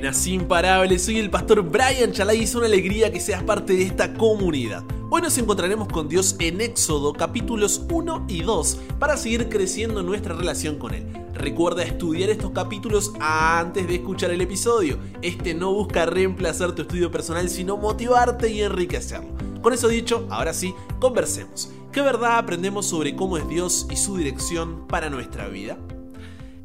Buenas, imparables, soy el pastor Brian Chalai y es una alegría que seas parte de esta comunidad. Hoy nos encontraremos con Dios en Éxodo capítulos 1 y 2 para seguir creciendo nuestra relación con Él. Recuerda estudiar estos capítulos antes de escuchar el episodio. Este no busca reemplazar tu estudio personal, sino motivarte y enriquecerlo. Con eso dicho, ahora sí, conversemos. ¿Qué verdad aprendemos sobre cómo es Dios y su dirección para nuestra vida?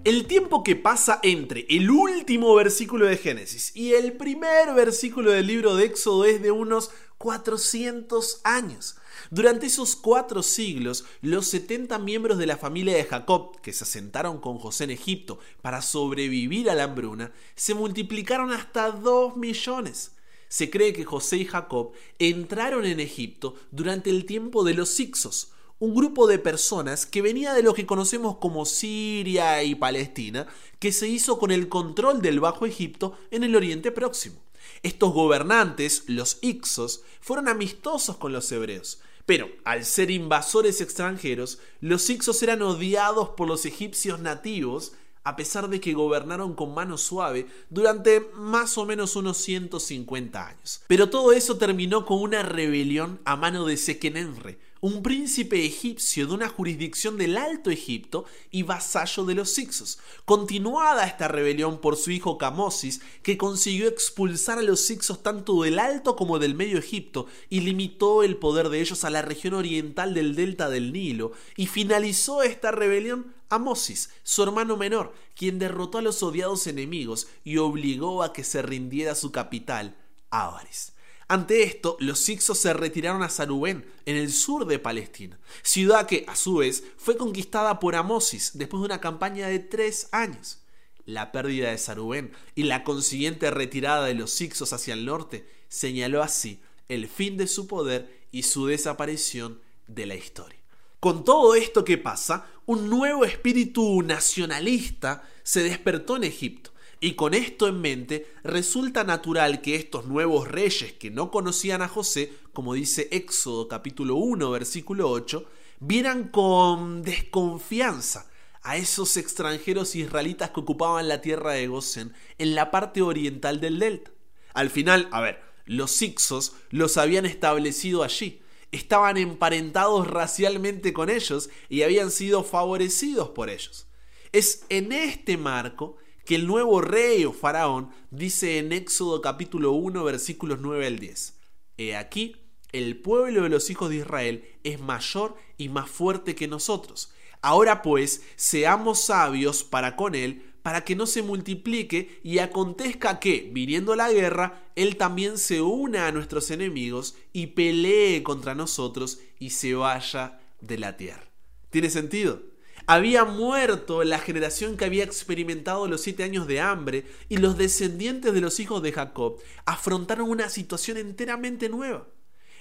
El tiempo que pasa entre el último versículo de Génesis y el primer versículo del libro de Éxodo es de unos 400 años. Durante esos cuatro siglos, los 70 miembros de la familia de Jacob, que se asentaron con José en Egipto para sobrevivir a la hambruna, se multiplicaron hasta 2 millones. Se cree que José y Jacob entraron en Egipto durante el tiempo de los Ixos, un grupo de personas que venía de lo que conocemos como Siria y Palestina, que se hizo con el control del Bajo Egipto en el Oriente Próximo. Estos gobernantes, los Ixos, fueron amistosos con los hebreos, pero al ser invasores extranjeros, los Ixos eran odiados por los egipcios nativos a pesar de que gobernaron con mano suave durante más o menos unos 150 años. Pero todo eso terminó con una rebelión a mano de Sekenenre, un príncipe egipcio de una jurisdicción del Alto Egipto y vasallo de los Ixos. Continuada esta rebelión por su hijo Camosis, que consiguió expulsar a los Ixos tanto del Alto como del Medio Egipto y limitó el poder de ellos a la región oriental del delta del Nilo, y finalizó esta rebelión a Mosis, su hermano menor, quien derrotó a los odiados enemigos y obligó a que se rindiera su capital, Ávares. Ante esto, los Ixos se retiraron a Sarubén, en el sur de Palestina, ciudad que, a su vez, fue conquistada por Amosis después de una campaña de tres años. La pérdida de Sarubén y la consiguiente retirada de los Ixos hacia el norte señaló así el fin de su poder y su desaparición de la historia. Con todo esto que pasa, un nuevo espíritu nacionalista se despertó en Egipto. Y con esto en mente, resulta natural que estos nuevos reyes que no conocían a José, como dice Éxodo capítulo 1 versículo 8, vieran con desconfianza a esos extranjeros israelitas que ocupaban la tierra de Gosén en la parte oriental del delta. Al final, a ver, los Ixos los habían establecido allí, estaban emparentados racialmente con ellos y habían sido favorecidos por ellos. Es en este marco que el nuevo rey o faraón dice en Éxodo capítulo 1 versículos 9 al 10. He aquí, el pueblo de los hijos de Israel es mayor y más fuerte que nosotros. Ahora pues, seamos sabios para con él, para que no se multiplique y acontezca que, viniendo la guerra, él también se una a nuestros enemigos y pelee contra nosotros y se vaya de la tierra. ¿Tiene sentido? Había muerto la generación que había experimentado los siete años de hambre y los descendientes de los hijos de Jacob afrontaron una situación enteramente nueva.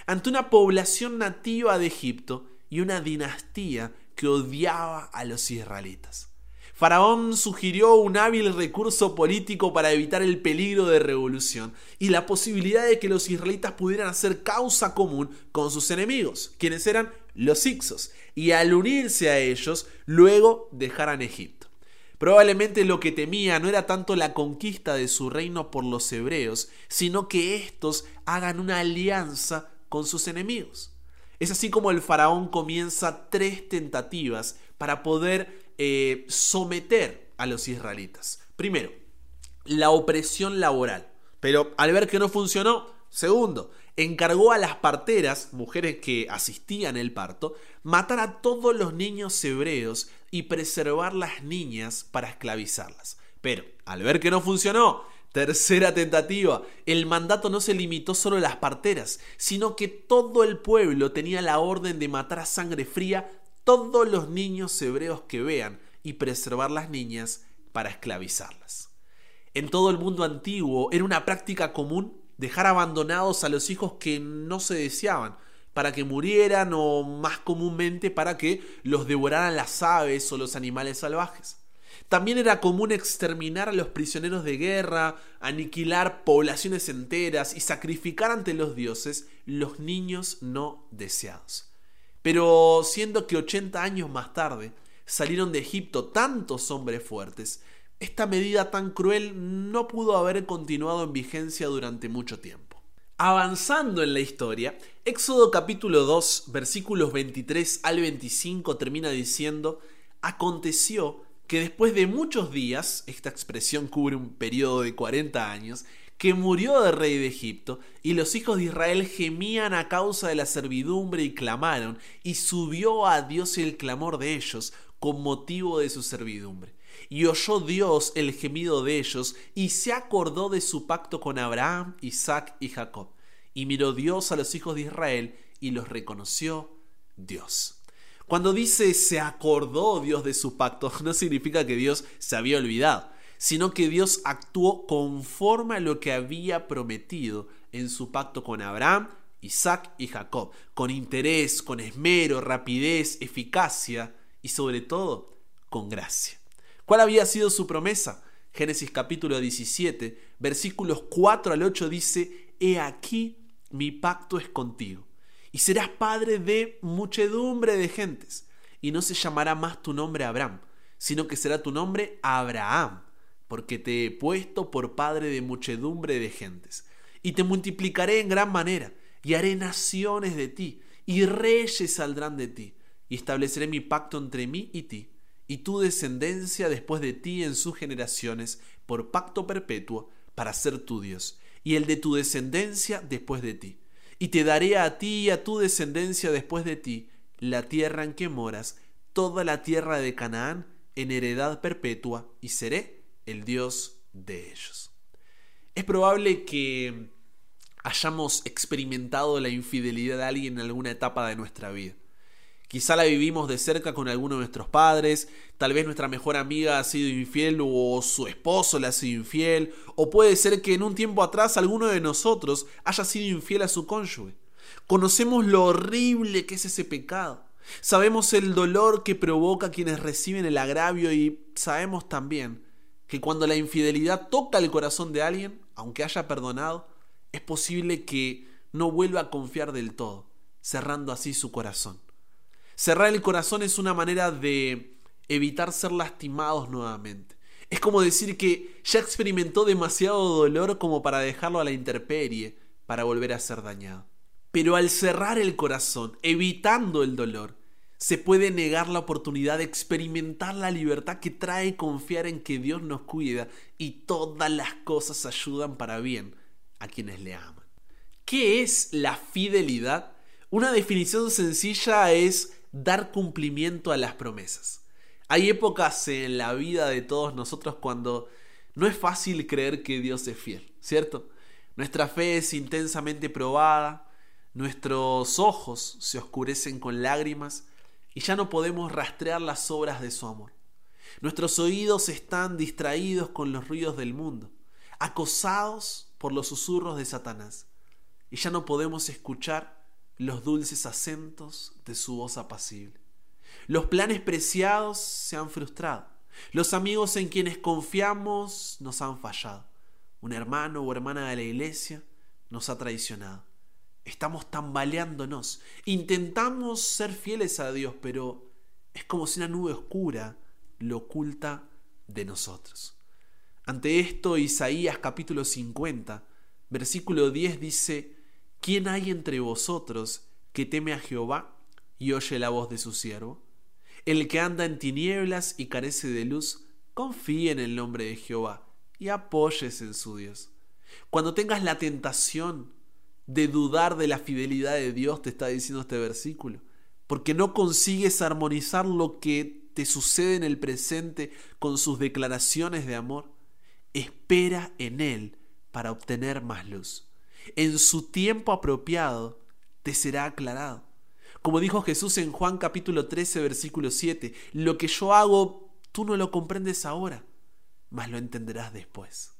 Ante una población nativa de Egipto y una dinastía que odiaba a los israelitas. Faraón sugirió un hábil recurso político para evitar el peligro de revolución y la posibilidad de que los israelitas pudieran hacer causa común con sus enemigos, quienes eran los Ixos, y al unirse a ellos, luego dejaran Egipto. Probablemente lo que temía no era tanto la conquista de su reino por los hebreos, sino que éstos hagan una alianza con sus enemigos. Es así como el faraón comienza tres tentativas para poder eh, someter a los israelitas. Primero, la opresión laboral. Pero al ver que no funcionó, segundo, encargó a las parteras, mujeres que asistían el parto, matar a todos los niños hebreos y preservar las niñas para esclavizarlas. Pero, al ver que no funcionó, tercera tentativa, el mandato no se limitó solo a las parteras, sino que todo el pueblo tenía la orden de matar a sangre fría todos los niños hebreos que vean y preservar las niñas para esclavizarlas. En todo el mundo antiguo era una práctica común dejar abandonados a los hijos que no se deseaban, para que murieran o más comúnmente para que los devoraran las aves o los animales salvajes. También era común exterminar a los prisioneros de guerra, aniquilar poblaciones enteras y sacrificar ante los dioses los niños no deseados. Pero siendo que 80 años más tarde salieron de Egipto tantos hombres fuertes, esta medida tan cruel no pudo haber continuado en vigencia durante mucho tiempo. Avanzando en la historia, Éxodo capítulo 2, versículos 23 al 25 termina diciendo, aconteció que después de muchos días, esta expresión cubre un periodo de 40 años, que murió el rey de Egipto, y los hijos de Israel gemían a causa de la servidumbre y clamaron, y subió a Dios el clamor de ellos con motivo de su servidumbre. Y oyó Dios el gemido de ellos, y se acordó de su pacto con Abraham, Isaac y Jacob. Y miró Dios a los hijos de Israel, y los reconoció Dios. Cuando dice se acordó Dios de su pacto, no significa que Dios se había olvidado, sino que Dios actuó conforme a lo que había prometido en su pacto con Abraham, Isaac y Jacob, con interés, con esmero, rapidez, eficacia y sobre todo con gracia. ¿Cuál había sido su promesa? Génesis capítulo 17, versículos 4 al 8 dice, He aquí mi pacto es contigo, y serás padre de muchedumbre de gentes, y no se llamará más tu nombre Abraham, sino que será tu nombre Abraham, porque te he puesto por padre de muchedumbre de gentes, y te multiplicaré en gran manera, y haré naciones de ti, y reyes saldrán de ti, y estableceré mi pacto entre mí y ti y tu descendencia después de ti en sus generaciones, por pacto perpetuo, para ser tu Dios, y el de tu descendencia después de ti. Y te daré a ti y a tu descendencia después de ti la tierra en que moras, toda la tierra de Canaán, en heredad perpetua, y seré el Dios de ellos. Es probable que hayamos experimentado la infidelidad de alguien en alguna etapa de nuestra vida. Quizá la vivimos de cerca con alguno de nuestros padres, tal vez nuestra mejor amiga ha sido infiel o su esposo le ha sido infiel, o puede ser que en un tiempo atrás alguno de nosotros haya sido infiel a su cónyuge. Conocemos lo horrible que es ese pecado. Sabemos el dolor que provoca quienes reciben el agravio y sabemos también que cuando la infidelidad toca el corazón de alguien, aunque haya perdonado, es posible que no vuelva a confiar del todo, cerrando así su corazón. Cerrar el corazón es una manera de evitar ser lastimados nuevamente. Es como decir que ya experimentó demasiado dolor como para dejarlo a la intemperie, para volver a ser dañado. Pero al cerrar el corazón, evitando el dolor, se puede negar la oportunidad de experimentar la libertad que trae confiar en que Dios nos cuida y todas las cosas ayudan para bien a quienes le aman. ¿Qué es la fidelidad? Una definición sencilla es dar cumplimiento a las promesas. Hay épocas en la vida de todos nosotros cuando no es fácil creer que Dios es fiel, ¿cierto? Nuestra fe es intensamente probada, nuestros ojos se oscurecen con lágrimas y ya no podemos rastrear las obras de su amor. Nuestros oídos están distraídos con los ruidos del mundo, acosados por los susurros de Satanás, y ya no podemos escuchar los dulces acentos de su voz apacible. Los planes preciados se han frustrado. Los amigos en quienes confiamos nos han fallado. Un hermano o hermana de la iglesia nos ha traicionado. Estamos tambaleándonos. Intentamos ser fieles a Dios, pero es como si una nube oscura lo oculta de nosotros. Ante esto, Isaías capítulo 50, versículo 10 dice, ¿Quién hay entre vosotros que teme a Jehová y oye la voz de su siervo? El que anda en tinieblas y carece de luz, confíe en el nombre de Jehová y apóyese en su Dios. Cuando tengas la tentación de dudar de la fidelidad de Dios, te está diciendo este versículo, porque no consigues armonizar lo que te sucede en el presente con sus declaraciones de amor, espera en Él para obtener más luz en su tiempo apropiado te será aclarado. Como dijo Jesús en Juan capítulo 13, versículo 7, lo que yo hago, tú no lo comprendes ahora, mas lo entenderás después.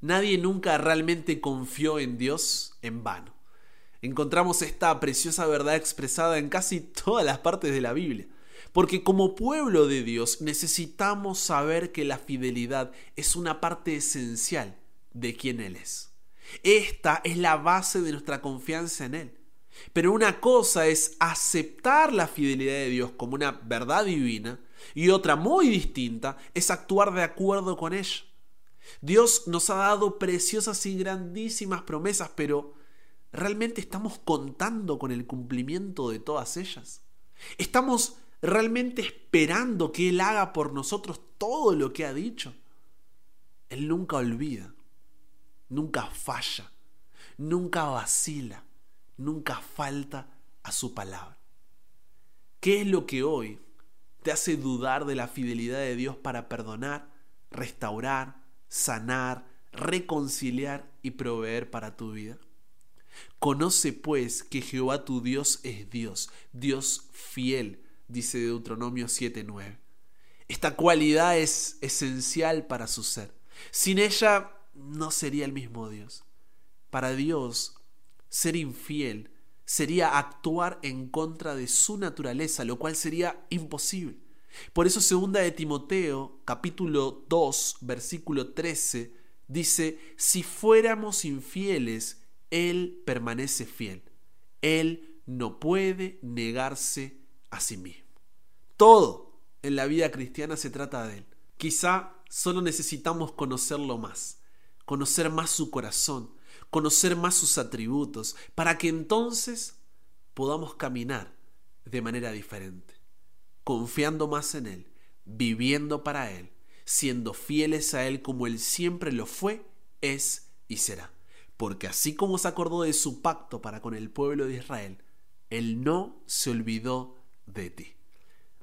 Nadie nunca realmente confió en Dios en vano. Encontramos esta preciosa verdad expresada en casi todas las partes de la Biblia. Porque como pueblo de Dios necesitamos saber que la fidelidad es una parte esencial de quien Él es. Esta es la base de nuestra confianza en Él. Pero una cosa es aceptar la fidelidad de Dios como una verdad divina Y otra muy distinta es actuar de acuerdo con ella. Dios nos ha dado preciosas y grandísimas promesas, pero ¿realmente estamos contando con el cumplimiento de todas ellas? ¿Estamos realmente esperando que Él haga por nosotros todo lo que ha dicho? Él nunca olvida, nunca falla, nunca vacila, nunca falta a su palabra. ¿Qué es lo que hoy te hace dudar de la fidelidad de Dios para perdonar, restaurar, sanar, reconciliar y proveer para tu vida. Conoce pues que Jehová tu Dios es Dios, Dios fiel, dice Deuteronomio 7:9. Esta cualidad es esencial para su ser. Sin ella no sería el mismo Dios. Para Dios, ser infiel sería actuar en contra de su naturaleza, lo cual sería imposible. Por eso segunda de Timoteo, capítulo 2, versículo 13, dice, si fuéramos infieles, Él permanece fiel. Él no puede negarse a sí mismo. Todo en la vida cristiana se trata de Él. Quizá solo necesitamos conocerlo más, conocer más su corazón, conocer más sus atributos, para que entonces podamos caminar de manera diferente confiando más en Él, viviendo para Él, siendo fieles a Él como Él siempre lo fue, es y será. Porque así como se acordó de su pacto para con el pueblo de Israel, Él no se olvidó de ti.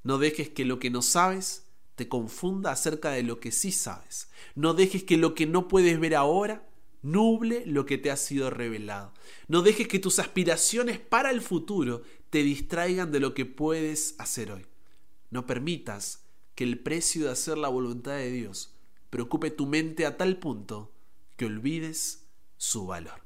No dejes que lo que no sabes te confunda acerca de lo que sí sabes. No dejes que lo que no puedes ver ahora nuble lo que te ha sido revelado. No dejes que tus aspiraciones para el futuro te distraigan de lo que puedes hacer hoy. No permitas que el precio de hacer la voluntad de Dios preocupe tu mente a tal punto que olvides su valor.